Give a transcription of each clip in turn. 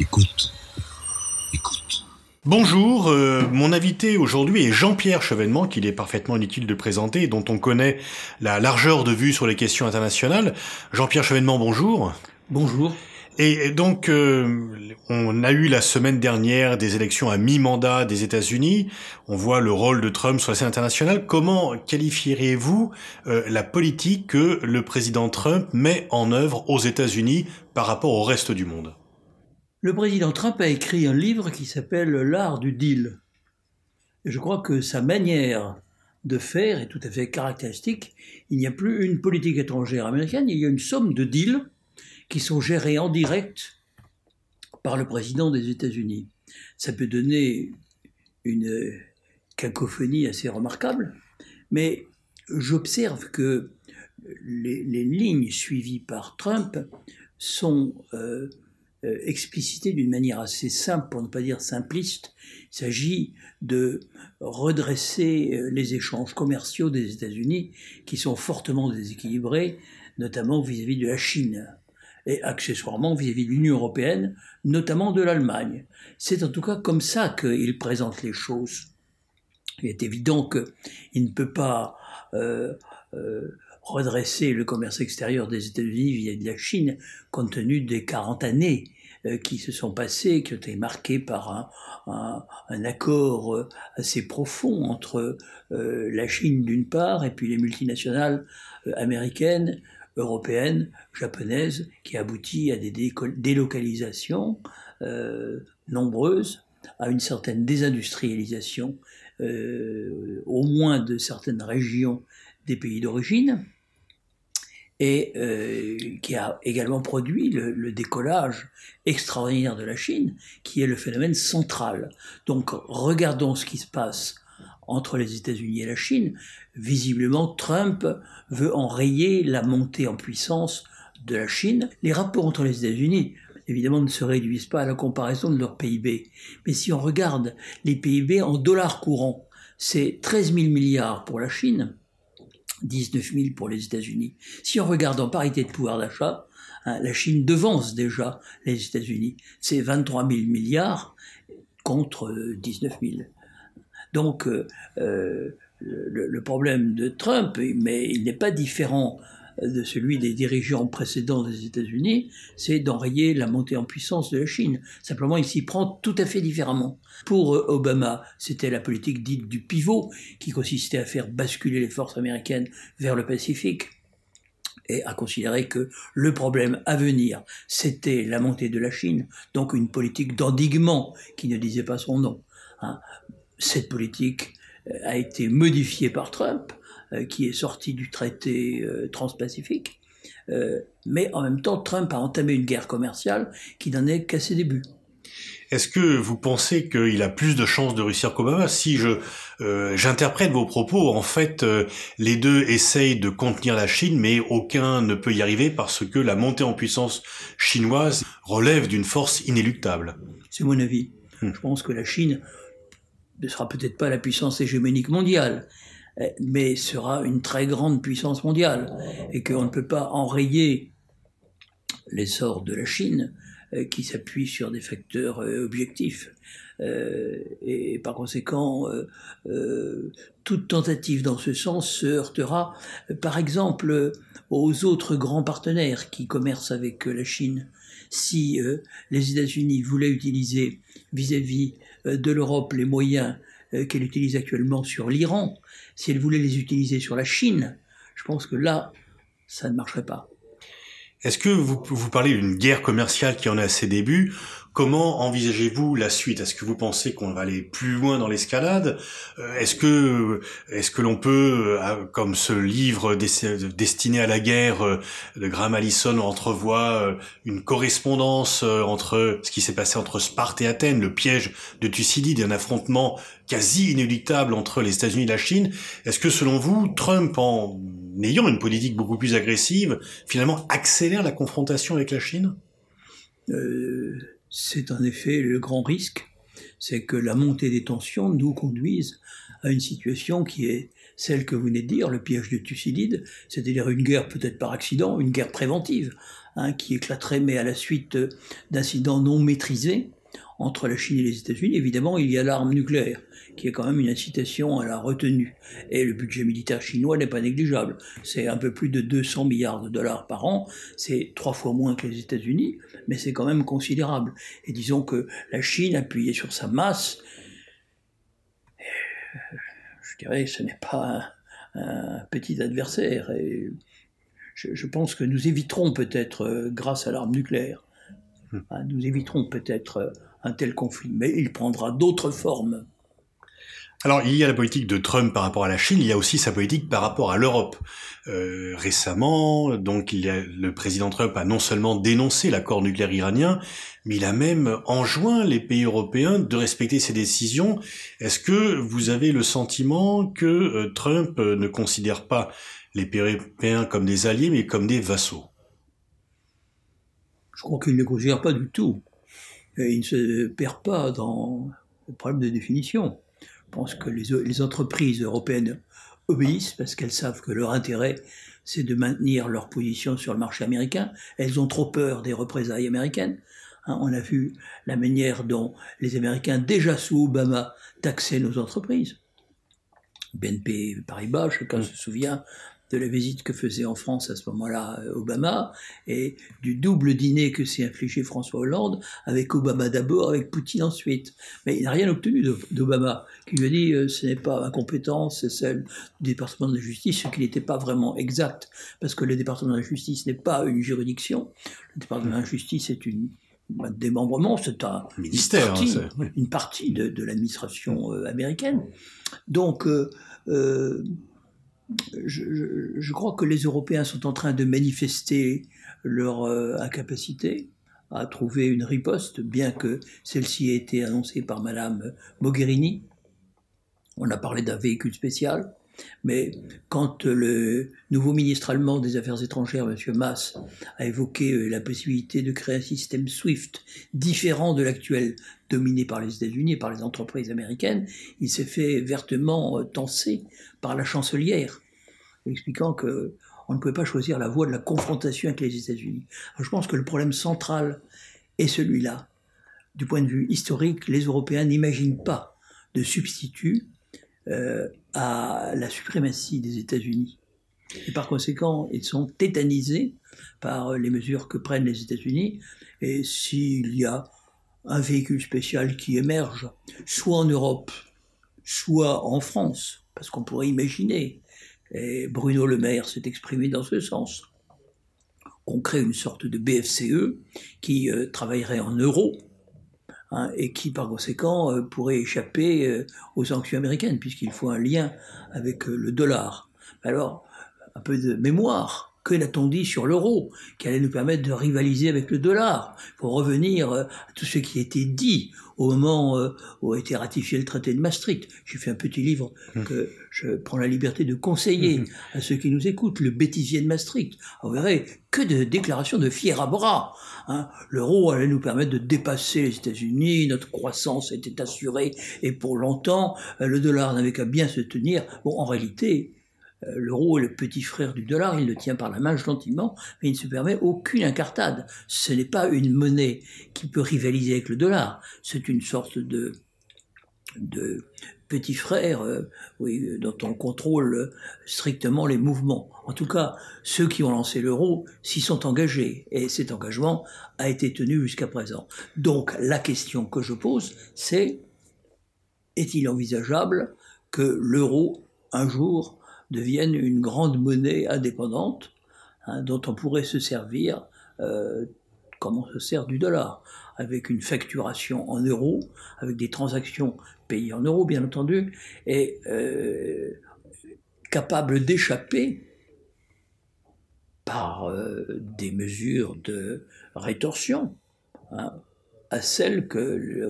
Écoute. Écoute. Bonjour, euh, mon invité aujourd'hui est Jean-Pierre Chevènement, qu'il est parfaitement inutile de présenter, dont on connaît la largeur de vue sur les questions internationales. Jean-Pierre Chevènement, bonjour. Bonjour. Et donc, euh, on a eu la semaine dernière des élections à mi-mandat des États-Unis. On voit le rôle de Trump sur la scène internationale. Comment qualifieriez-vous euh, la politique que le président Trump met en œuvre aux États-Unis par rapport au reste du monde? Le président Trump a écrit un livre qui s'appelle L'art du deal. Je crois que sa manière de faire est tout à fait caractéristique. Il n'y a plus une politique étrangère américaine, il y a une somme de deals qui sont gérés en direct par le président des États-Unis. Ça peut donner une cacophonie assez remarquable, mais j'observe que les, lignes suivies par Trump sont euh, euh, explicitées d'une manière assez simple, pour ne pas dire simpliste. Il s'agit de redresser euh, les échanges commerciaux des États-Unis qui sont fortement déséquilibrés, notamment vis à -vis de la Chine et accessoirement vis-à-vis de l'Union européenne, notamment de l'Allemagne. C'est en tout cas comme ça qu'il présente les choses. Il est évident qu'il ne peut pas euh, redresser le commerce extérieur des États-Unis vis-à-vis de la Chine, compte tenu des 40 années euh, qui se sont passées, qui ont été marquées par un, accord assez profond entre la Chine d'une part et puis les multinationales américaines européenne, japonaise, qui aboutit à des délocalisations euh, nombreuses, à une certaine désindustrialisation, euh, au moins de certaines régions des pays d'origine, et euh, qui a également produit le, le, décollage extraordinaire de la Chine, qui est le phénomène central. Donc regardons ce qui se passe entre les États-Unis et la Chine. Visiblement, Trump veut enrayer la montée en puissance de la Chine. Les rapports entre les États-Unis, évidemment, ne se réduisent pas à la comparaison de leur PIB. Mais si on regarde les PIB en dollars courants, c'est 13 000 milliards pour la Chine, 19 000 pour les États-Unis. Si on regarde en parité de pouvoir d'achat, hein, la Chine devance déjà les États-Unis. C'est 23 000 milliards contre 19 000. Donc, euh, euh, le, problème de Trump, mais il n'est pas différent de celui des dirigeants précédents des États-Unis, c'est d'enrayer la montée en puissance de la Chine. Simplement, il s'y prend tout à fait différemment. Pour euh, Obama, c'était la politique dite du pivot, qui consistait à faire basculer les forces américaines vers le Pacifique et à considérer que le problème à venir, c'était la montée de la Chine, donc une politique d'endiguement qui ne disait pas son nom. Hein cette politique euh, a été modifiée par Trump, qui est sorti du traité euh, transpacifique. mais en même temps, Trump a entamé une guerre commerciale qui n'en est qu'à ses débuts. Est-ce que vous pensez qu'il a plus de chances de réussir qu'Obama Si je j'interprète vos propos, en fait, les deux essayent de contenir la Chine, mais aucun ne peut y arriver parce que la montée en puissance chinoise relève d'une force inéluctable. C'est mon avis. Hmm. Je pense que la Chine ne sera peut-être pas la puissance hégémonique mondiale, euh, mais sera une très grande puissance mondiale, et qu'on ne peut pas enrayer l'essor de la Chine euh, qui s'appuie sur des facteurs euh, objectifs. et par conséquent, toute tentative dans ce sens se heurtera, par exemple, aux autres grands partenaires qui commercent avec la Chine. Si les États-Unis voulaient utiliser vis-à-vis euh, de l'Europe les moyens euh, qu'elle utilise actuellement sur l'Iran, si elle voulait les utiliser sur la Chine, je pense que là, ça ne marcherait pas. Est-ce que vous, vous parlez d'une guerre commerciale qui en à ses débuts? Comment envisagez-vous la suite? Est-ce que vous pensez qu'on va aller plus loin dans l'escalade? Euh, Est-ce que est-ce que l'on peut, euh, comme ce livre destiné à la guerre euh, de Graham Allison entrevoit une correspondance entre ce qui s'est passé entre Sparte et Athènes, le piège de Thucydide, un affrontement quasi inéluctable entre les États-Unis et la Chine? Est-ce que selon vous, Trump, en ayant une politique beaucoup plus agressive, finalement accélère la confrontation avec la Chine? C'est en effet le grand risque, c'est que la montée des tensions nous conduise à une situation qui est celle que vous venez de dire, le piège de Thucydide, c'est-à-dire une guerre peut-être par accident, une guerre préventive, hein, qui éclaterait mais à la suite d'incidents non maîtrisés entre la Chine et les États-Unis. Évidemment, il y a l'arme nucléaire, qui est quand même une incitation à la retenue. Et le budget militaire chinois n'est pas négligeable. C'est un peu plus de 200 milliards de dollars par an. C'est trois fois moins que les États-Unis, mais c'est quand même considérable. Et disons que la Chine, appuyée sur sa masse, je dirais, ce n'est pas un, petit adversaire. Et je, pense que nous éviterons peut-être, euh, grâce à l'arme nucléaire, hmm. hein, nous éviterons peut-être euh, un tel conflit, mais il prendra d'autres formes. Alors, il y a la politique de Trump par rapport à la Chine, il y a aussi sa politique par rapport à l'Europe. Euh, récemment, donc, il y a, le président Trump a non seulement dénoncé l'accord nucléaire iranien, mais il a même enjoint les pays européens de respecter ses décisions. Est-ce que vous avez le sentiment que euh, Trump euh, ne considère pas les pays européens comme des alliés, mais comme des vassaux? Je crois qu'il ne les considère pas du tout. Et il ne se perd pas dans le problème de définition. Je pense que les, entreprises européennes obéissent parce qu'elles savent que leur intérêt, c'est de maintenir leur position sur le marché américain. Elles ont trop peur des représailles américaines. Hein, on a vu la manière dont les Américains, déjà sous Obama, taxaient nos entreprises. BNP Paribas, chacun se souvient de la visite que faisait en France à ce moment-là euh, Obama et du double dîner que s'est infligé François Hollande avec Obama d'abord, avec Poutine ensuite. Mais il n'a rien obtenu d'Obama, qui lui a dit euh, ce n'est pas ma compétence, c'est celle du département de la justice, ce qui n'était pas vraiment exact, parce que le département de la justice n'est pas une juridiction. Le département de la justice est une un démembrement, c'est un ministère, une partie, une partie de, l'administration euh, américaine. Donc, je, crois que les Européens sont en train de manifester leur euh, incapacité à trouver une riposte, bien que celle-ci ait été annoncée par Madame Mogherini. On a parlé d'un véhicule spécial, mais quand le nouveau ministre allemand des Affaires étrangères, M. Maas, a évoqué euh, la possibilité de créer un système SWIFT différent de l'actuel dominé par les États-Unis et par les entreprises américaines, il s'est fait vertement euh, tenser par la chancelière, expliquant que on ne pouvait pas choisir la voie de la confrontation avec les États-Unis. Je pense que le problème central est celui-là. Du point de vue historique, les Européens n'imaginent pas de substitut euh, à la suprématie des États-Unis. Et par conséquent, ils sont tétanisés par les mesures que prennent les États-Unis. Et s'il y a un véhicule spécial qui émerge, soit en Europe, soit en France, parce qu'on pourrait imaginer, et Bruno Le Maire s'est exprimé dans ce sens, qu'on crée une sorte de BFCE qui euh, travaillerait en euros, hein, et qui par conséquent euh, pourrait échapper euh, aux sanctions américaines, puisqu'il faut un lien avec le dollar. Alors, un peu de mémoire que n'a-t-on dit sur l'euro, qui allait nous permettre de rivaliser avec le dollar faut revenir euh, à tout ce qui été dit au moment euh, où a été ratifié le traité de Maastricht. J'ai fait un petit livre mmh. que je prends la liberté de conseiller mmh. à ceux qui nous écoutent, le bêtisier de Maastricht. Vous verrez que de déclarations de fier à bras. Hein. L'euro allait nous permettre de dépasser les États-Unis, notre croissance était assurée et pour longtemps, euh, le dollar n'avait qu'à bien se tenir. Bon, en réalité, l'euro est le petit frère du dollar, il le tient par la main gentiment, mais il ne se permet aucune incartade. Ce n'est pas une monnaie qui peut rivaliser avec le dollar, c'est une sorte de, de petit frère euh, oui, dont on contrôle strictement les mouvements. En tout cas, ceux qui ont lancé l'euro s'y sont engagés, et cet engagement a été tenu jusqu'à présent. Donc la question que je pose, c'est est-il envisageable que l'euro, un jour, devienne une grande monnaie indépendante hein, dont on pourrait se servir euh, comme on se sert du dollar, avec une facturation en euros, avec des transactions payées en euros bien entendu, et euh, capable d'échapper par euh, des mesures de rétorsion hein, à celles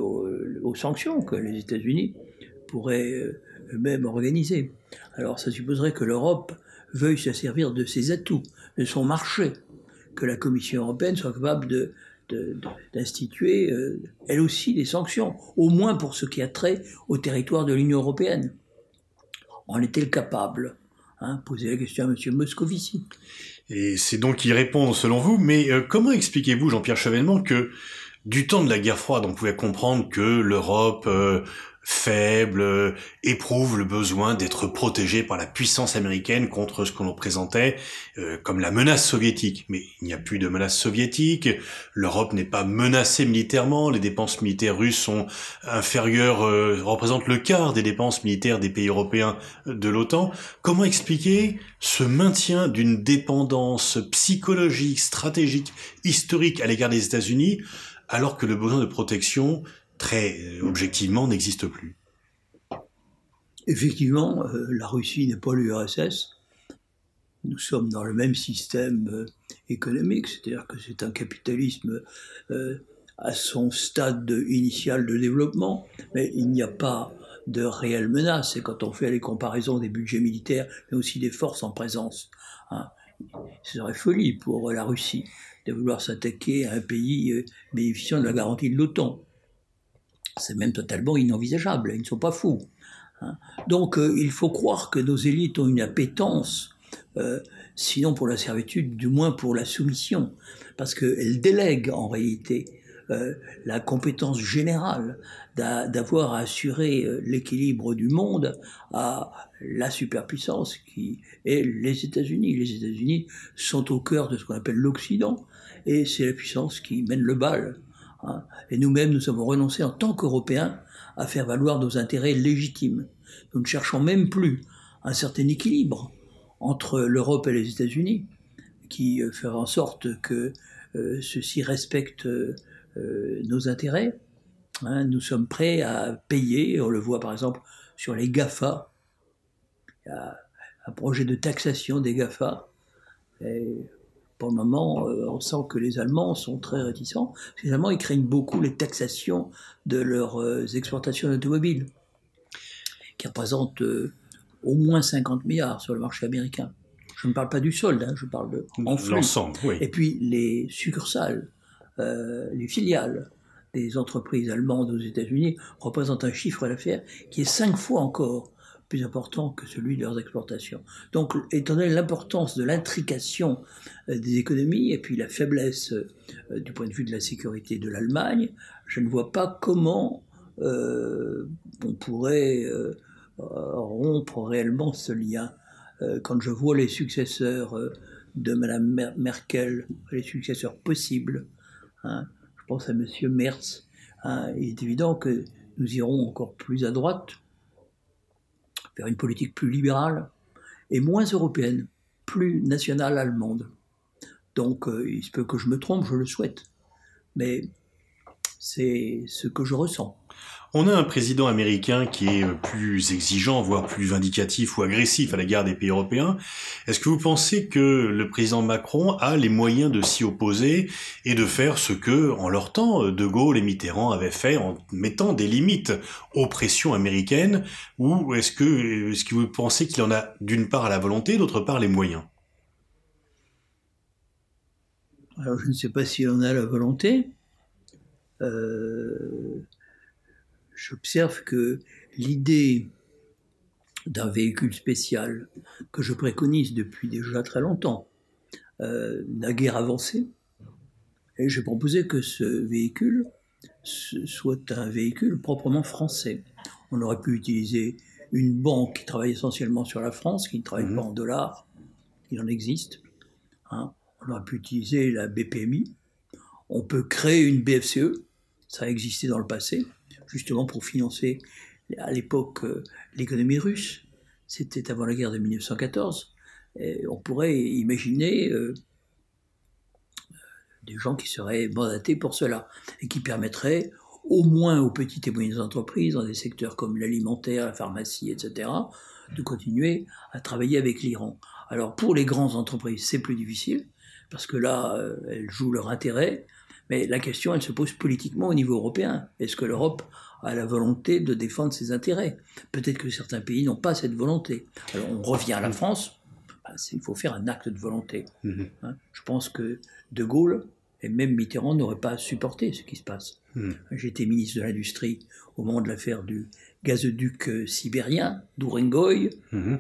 aux sanctions que les États-Unis pourraient eux-mêmes organiser. Alors ça supposerait que l'Europe veuille se servir de ses atouts, de son marché, que la Commission européenne soit capable d'instituer euh, elle aussi des sanctions, au moins pour ce qui a trait au territoire de l'Union européenne. En est-elle capable hein, Posez la question à M. Moscovici. Et c'est donc y répondre selon vous, mais euh, comment expliquez-vous, Jean-Pierre Chevènement, que du temps de la guerre froide, on pouvait comprendre que l'Europe euh, faible euh, éprouve le besoin d'être protégée par la puissance américaine contre ce qu'on nous présentait euh, comme la menace soviétique. Mais il n'y a plus de menace soviétique, l'Europe n'est pas menacée militairement, les dépenses militaires russes sont inférieures, représentent le quart des dépenses militaires des pays européens de l'OTAN. Comment expliquer ce maintien d'une dépendance psychologique, stratégique, historique à l'égard des États-Unis alors que le besoin de protection, très euh, objectivement, n'existe plus. Effectivement, euh, la Russie n'est pas l'URSS. Nous sommes dans le même système euh, économique, c'est-à-dire que c'est un capitalisme à son stade initial de développement, mais il n'y a pas de réelle menace. Et quand on fait les comparaisons des budgets militaires, mais aussi des forces en présence, hein, ce serait folie pour la Russie de vouloir s'attaquer à un pays bénéficiant de la garantie de l'OTAN. C'est même totalement inenvisageable, ils ne sont pas fous. Hein. Donc euh, il faut croire que nos élites ont une appétence, euh, sinon pour la servitude, du moins pour la soumission, parce qu'elles délèguent en réalité la compétence générale d'avoir à assurer l'équilibre du monde à la superpuissance qui est les États-Unis. Les États-Unis sont au cœur de ce qu'on appelle l'Occident, et c'est la puissance qui mène le bal. Hein. Et nous-mêmes, nous avons renoncé en tant qu'Européens à faire valoir nos intérêts légitimes. Nous ne cherchons même plus un certain équilibre entre l'Europe et les États-Unis, qui euh, fera en sorte que euh, ceux-ci respectent euh, nos intérêts. Hein. nous sommes prêts à payer, on le voit par exemple sur les GAFA. Il y a un projet de taxation des GAFA. Pour le moment, euh, on sent que les Allemands sont très réticents. Les Allemands, ils craignent beaucoup les taxations de leurs euh, exportations d'automobiles, qui représentent euh, au moins 50 milliards sur le marché américain. Je ne parle pas du solde, hein, je parle de en L'ensemble, oui. Et puis les succursales, les filiales des entreprises allemandes aux États-Unis représentent un chiffre d'affaires qui est cinq fois encore plus important que celui de leurs exportations. Donc, étant donné l'importance de l'intrication euh, des économies et puis la faiblesse euh, du point de vue de la sécurité de l'Allemagne, je ne vois pas comment euh, on pourrait rompre réellement ce lien. quand je vois les successeurs de Mme Merkel, les successeurs possibles, hein, je pense à M. Merz, hein, il est évident que nous irons encore plus à droite, une politique plus libérale et moins européenne, plus nationale allemande. Donc euh, il se peut que je me trompe, je le souhaite, mais c'est ce que je ressens. On a un président américain qui est euh, plus exigeant, voire plus vindicatif ou agressif à l'égard des pays européens. Est-ce que vous pensez que le président Macron a les moyens de s'y opposer et de faire ce que, en leur temps, De Gaulle et Mitterrand avaient fait en mettant des limites aux pressions américaines Ou est-ce que, est-ce que vous pensez qu'il en a d'une part la volonté, d'autre part les moyens? Alors je ne sais pas s'il en a la volonté. Euh j'observe que l'idée d'un véhicule spécial que je préconise depuis déjà très longtemps euh, n'a guère avancé. Et j'ai proposé que ce véhicule soit un véhicule proprement français. On aurait pu utiliser une banque qui travaille essentiellement sur la France, qui ne travaille mmh. pas en dollars, il en existe. Hein. On aurait pu utiliser la BPMI. On peut créer une BFCE, ça a existé dans le passé justement pour financer à l'époque euh, l'économie russe. C'était avant la guerre de 1914. Et on pourrait imaginer euh, des gens qui seraient mandatés pour cela et qui permettraient au moins aux petites et moyennes entreprises dans des secteurs comme l'alimentaire, la pharmacie, etc., de continuer à travailler avec l'Iran. Alors pour les grandes entreprises, c'est plus difficile, parce que là, euh, elles jouent leur intérêt, mais la question, elle se pose politiquement au niveau européen. Est-ce que l'Europe a la volonté de défendre ses intérêts? Peut-être que certains pays n'ont pas cette volonté. Alors on revient à la France, ben, il faut faire un acte de volonté. Mhm. Hein. Je pense que De Gaulle et même Mitterrand n'auraient pas supporté ce qui se passe. Mhm. J'étais ministre de l'Industrie au moment de l'affaire du gazoduc sibérien d'Ourengoy, Mhm.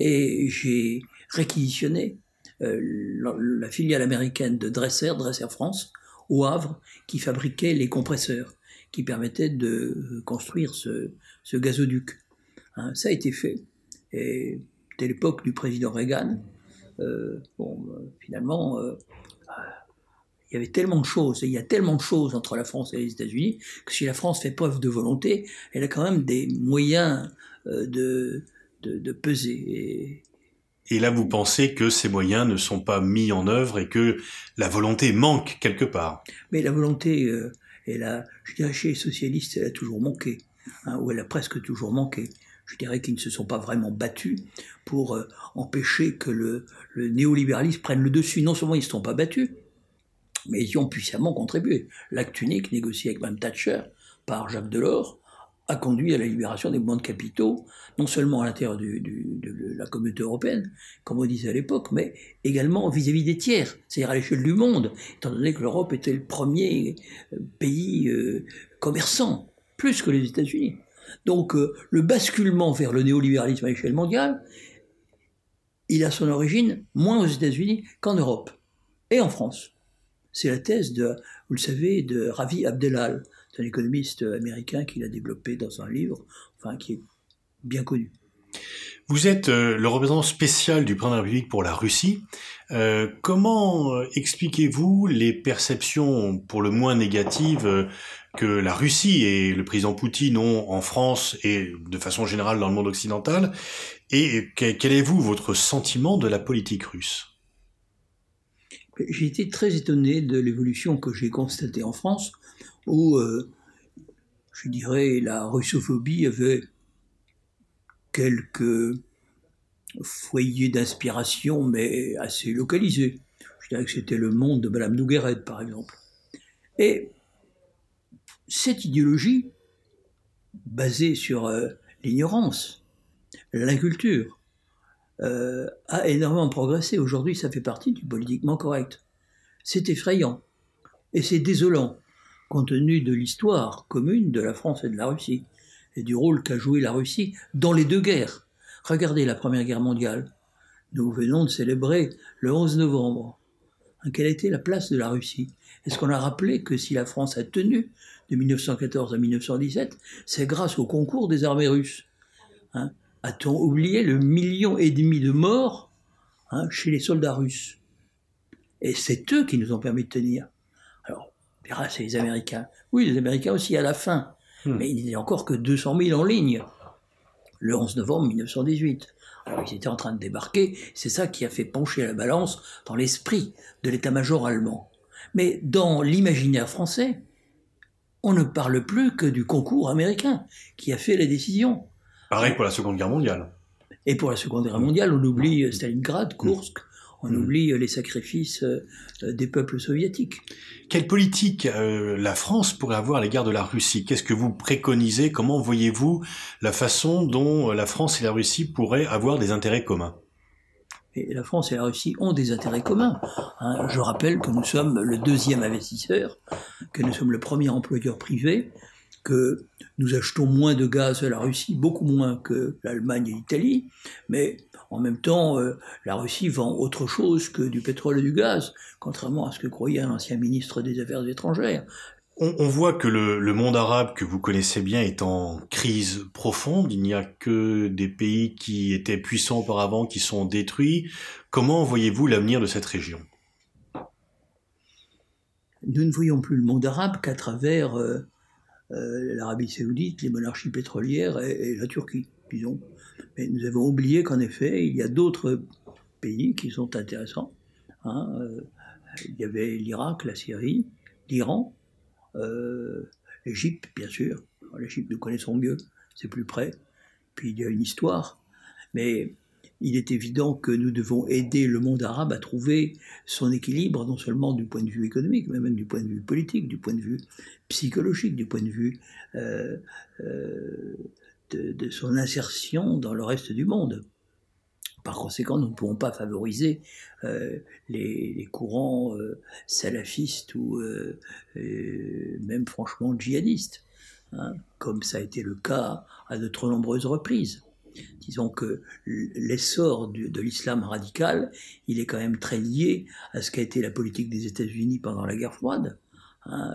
et j'ai réquisitionné euh, la, la filiale américaine de Dresser, Dresser France, au Havre, qui fabriquait les compresseurs qui permettaient de euh, construire ce, gazoduc. Hein, ça a été fait. Et dès l'époque du président Reagan, euh, bon, euh, finalement, euh, il y avait tellement de choses, et il y a tellement de choses entre la France et les États-Unis, que si la France fait preuve de volonté, elle a quand même des moyens euh, de, peser. Et là, vous pensez que ces moyens ne sont pas mis en œuvre et que la volonté manque quelque part. Mais la volonté, euh, elle a, je dirais, chez les socialistes, elle a toujours manqué, hein, ou elle a presque toujours manqué. Je dirais qu'ils ne se sont pas vraiment battus pour euh, empêcher que le, le néolibéralisme prenne le dessus. Non seulement ils ne se sont pas battus, mais ils y ont puissamment contribué. L'acte unique, négocié avec Mme Thatcher par Jacques Delors, a conduit à la libération des mouvements de capitaux, non seulement à l'intérieur de la communauté européenne, comme on disait à l'époque, mais également vis-à-vis des tiers, c'est-à-dire à l'échelle du monde, étant donné que l'Europe était le premier euh, pays euh, commerçant, plus que les États-Unis. Donc euh, le basculement vers le néolibéralisme à l'échelle mondiale, il a son origine moins aux États-Unis qu'en Europe et en France. C'est la thèse de, vous le savez, de Ravi Abdelal, c'est un économiste américain qui l'a développé dans un livre, enfin qui est bien connu. Vous êtes euh, le représentant spécial du président de la République pour la Russie. Euh, comment euh, expliquez-vous les perceptions pour le moins négatives que la Russie et le président Poutine ont en France et de façon générale dans le monde occidental? Et que- quel est vous votre sentiment de la politique russe? J'ai été très étonné de l'évolution que j'ai constatée en France, où, euh, je dirais, la russophobie avait quelques foyers d'inspiration, mais assez localisés. Je dirais que c'était le monde de Madame Nougueret, par exemple. Et cette idéologie, basée sur euh, l'ignorance, l'inculture, euh, a énormément progressé. Aujourd'hui, ça fait partie du politiquement correct. C'est effrayant et c'est désolant, compte tenu de l'histoire commune de la France et de la Russie, et du rôle qu'a joué la Russie dans les deux guerres. Regardez la Première Guerre mondiale. Nous venons de célébrer le 11 novembre. Quelle été la place de la Russie? Est-ce qu'on a rappelé que si la France a tenu de 1914 à 1917, c'est grâce au concours des armées russes? Hein? A-t-on oublié le million et demi de morts hein, chez les soldats russes? Et c'est eux qui nous ont permis de tenir. Dira, c'est les Américains. Oui, les Américains aussi à la fin. Hmm. Mais il n'y avait encore que 200 000 en ligne. Le 11 novembre 1918. Alors, ils étaient en train de débarquer. C'est ça qui a fait pencher la balance dans l'esprit de l'état-major allemand. Mais dans l'imaginaire français, on ne parle plus que du concours américain qui a fait la décision. Pareil pour la Seconde Guerre mondiale. Et pour la Seconde Guerre mondiale, on oublie Stalingrad, Kursk, on Mm. oublie euh, les sacrifices euh, euh, des peuples soviétiques. Quelle politique euh, la France pourrait avoir à l'égard de la Russie? Qu'est-ce que vous préconisez? Comment voyez-vous la façon dont la France et la Russie pourraient avoir des intérêts communs? Et la France et la Russie ont des intérêts communs. hein. Je rappelle que nous sommes le deuxième investisseur, que nous sommes le premier employeur privé, que nous achetons moins de gaz à la Russie, beaucoup moins que l'Allemagne et l'Italie, mais en même temps, euh, la Russie vend autre chose que du pétrole et du gaz, contrairement à ce que croyait un ancien ministre des Affaires étrangères. on, on voit que le, le monde arabe que vous connaissez bien est en crise profonde. Il n'y a que des pays qui étaient puissants auparavant qui sont détruits. Comment voyez-vous l'avenir de cette région? Nous ne voyons plus le monde arabe qu'à travers euh, euh, l'Arabie saoudite, les monarchies pétrolières et, et la Turquie, disons. Mais nous avons oublié qu'en effet, il y a d'autres pays qui sont intéressants. hein. Euh, il y avait l'Irak, la Syrie, l'Iran, euh, l'Égypte, bien sûr. L'Égypte, nous connaissons mieux, c'est plus près. Puis il y a une histoire. Mais il est évident que nous devons aider le monde arabe à trouver son équilibre, non seulement du point de vue économique, mais même du point de vue politique, du point de vue psychologique, du point de vue euh, de, son insertion dans le reste du monde. Par conséquent, nous ne pouvons pas favoriser euh, les, courants euh, salafistes ou euh, même franchement djihadistes. hein, comme ça a été le cas à de trop nombreuses reprises. Disons que l'essor de l'islam radical, il est quand même très lié à ce qu'a été la politique des États-Unis pendant la guerre froide. Hein,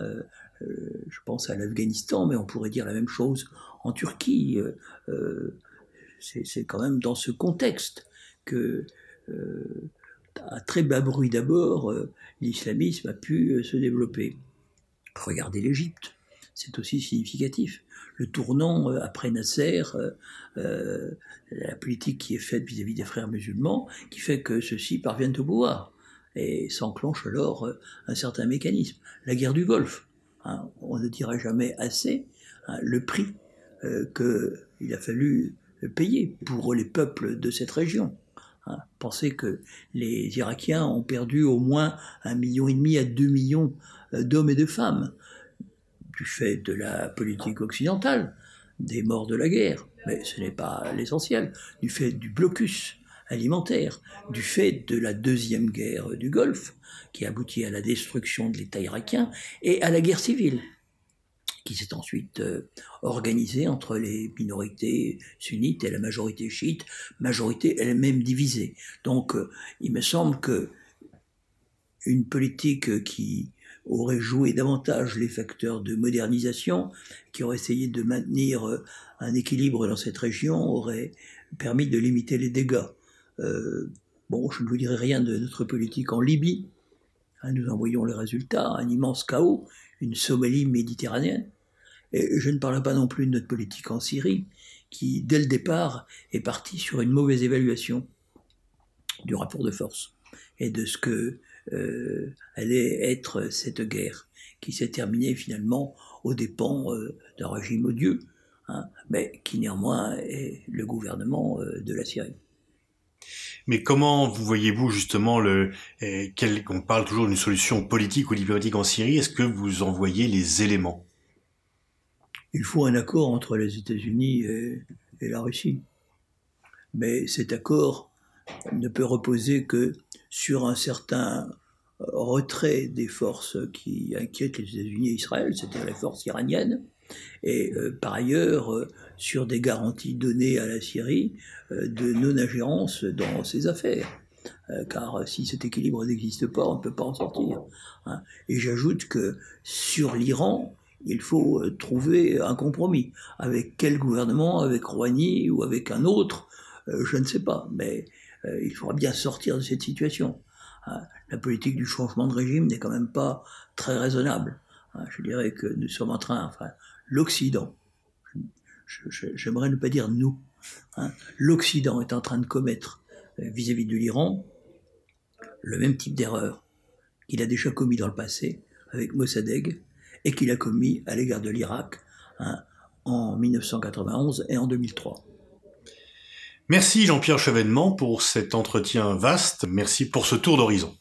je pense à l'Afghanistan, mais on pourrait dire la même chose en Turquie. Euh, c'est quand même dans ce contexte que, à très bas bruit d'abord, l'islamisme a pu se développer. Regardez l'Égypte, c'est aussi significatif le tournant euh, après Nasser, euh, euh, la politique qui est faite vis-à-vis des frères musulmans, qui fait que ceux-ci parviennent au pouvoir. Et s'enclenche alors un certain mécanisme. La guerre du Golfe, hein, on ne dira jamais assez hein, le prix qu'il a fallu payer pour les peuples de cette région. Hein. Pensez que les Irakiens ont perdu au moins un million et demi à deux millions d'hommes et de femmes du fait de la politique occidentale, des morts de la guerre, mais ce n'est pas l'essentiel, du fait du blocus alimentaire, du fait de la deuxième guerre du Golfe, qui aboutit à la destruction de l'État irakien, et à la guerre civile, qui s'est ensuite euh, organisée entre les minorités sunnites et la majorité chiite, majorité elle-même divisée. Donc euh, il me semble que une politique qui aurait joué davantage les facteurs de modernisation, qui aurait essayé de maintenir euh, un équilibre dans cette région, aurait permis de limiter les dégâts. Bon, je ne vous dirai rien de notre politique en Libye. Hein, nous en voyons les résultats, un immense chaos, une Somalie méditerranéenne. Et je ne parle pas non plus de notre politique en Syrie, qui, dès le départ, est partie sur une mauvaise évaluation du rapport de force et de ce que euh, allait être cette guerre, qui s'est terminée finalement aux dépens euh, d'un régime odieux, hein, mais qui néanmoins est le gouvernement euh, de la Syrie. Mais comment vous voyez-vous justement le quel, on parle toujours d'une solution politique ou diplomatique en Syrie Est-ce que vous en voyez les éléments? Il faut un accord entre les États-Unis et, la Russie, mais cet accord ne peut reposer que sur un certain euh, retrait des forces qui inquiètent les États-Unis et Israël, c'est-à-dire les forces iraniennes, et euh, par ailleurs euh, sur des garanties données à la Syrie de non-ingérence dans ses affaires. car si cet équilibre n'existe pas, on ne peut pas en sortir. Hein. Et j'ajoute que sur l'Iran, il faut trouver un compromis. Avec quel gouvernement Avec Rouhani ou avec un autre Je ne sais pas. Mais euh, il faudra bien sortir de cette situation. Hein. La politique du changement de régime n'est quand même pas très raisonnable. Hein. Je dirais que nous sommes en train, enfin, l'Occident, j'aimerais ne pas dire nous, hein, l'Occident est en train de commettre euh, vis-à-vis de l'Iran le même type d'erreur qu'il a déjà commis dans le passé avec Mossadegh et qu'il a commis à l'égard de l'Irak en 1991 et en 2003. Merci Jean-Pierre Chevènement pour cet entretien vaste. Merci pour ce tour d'horizon.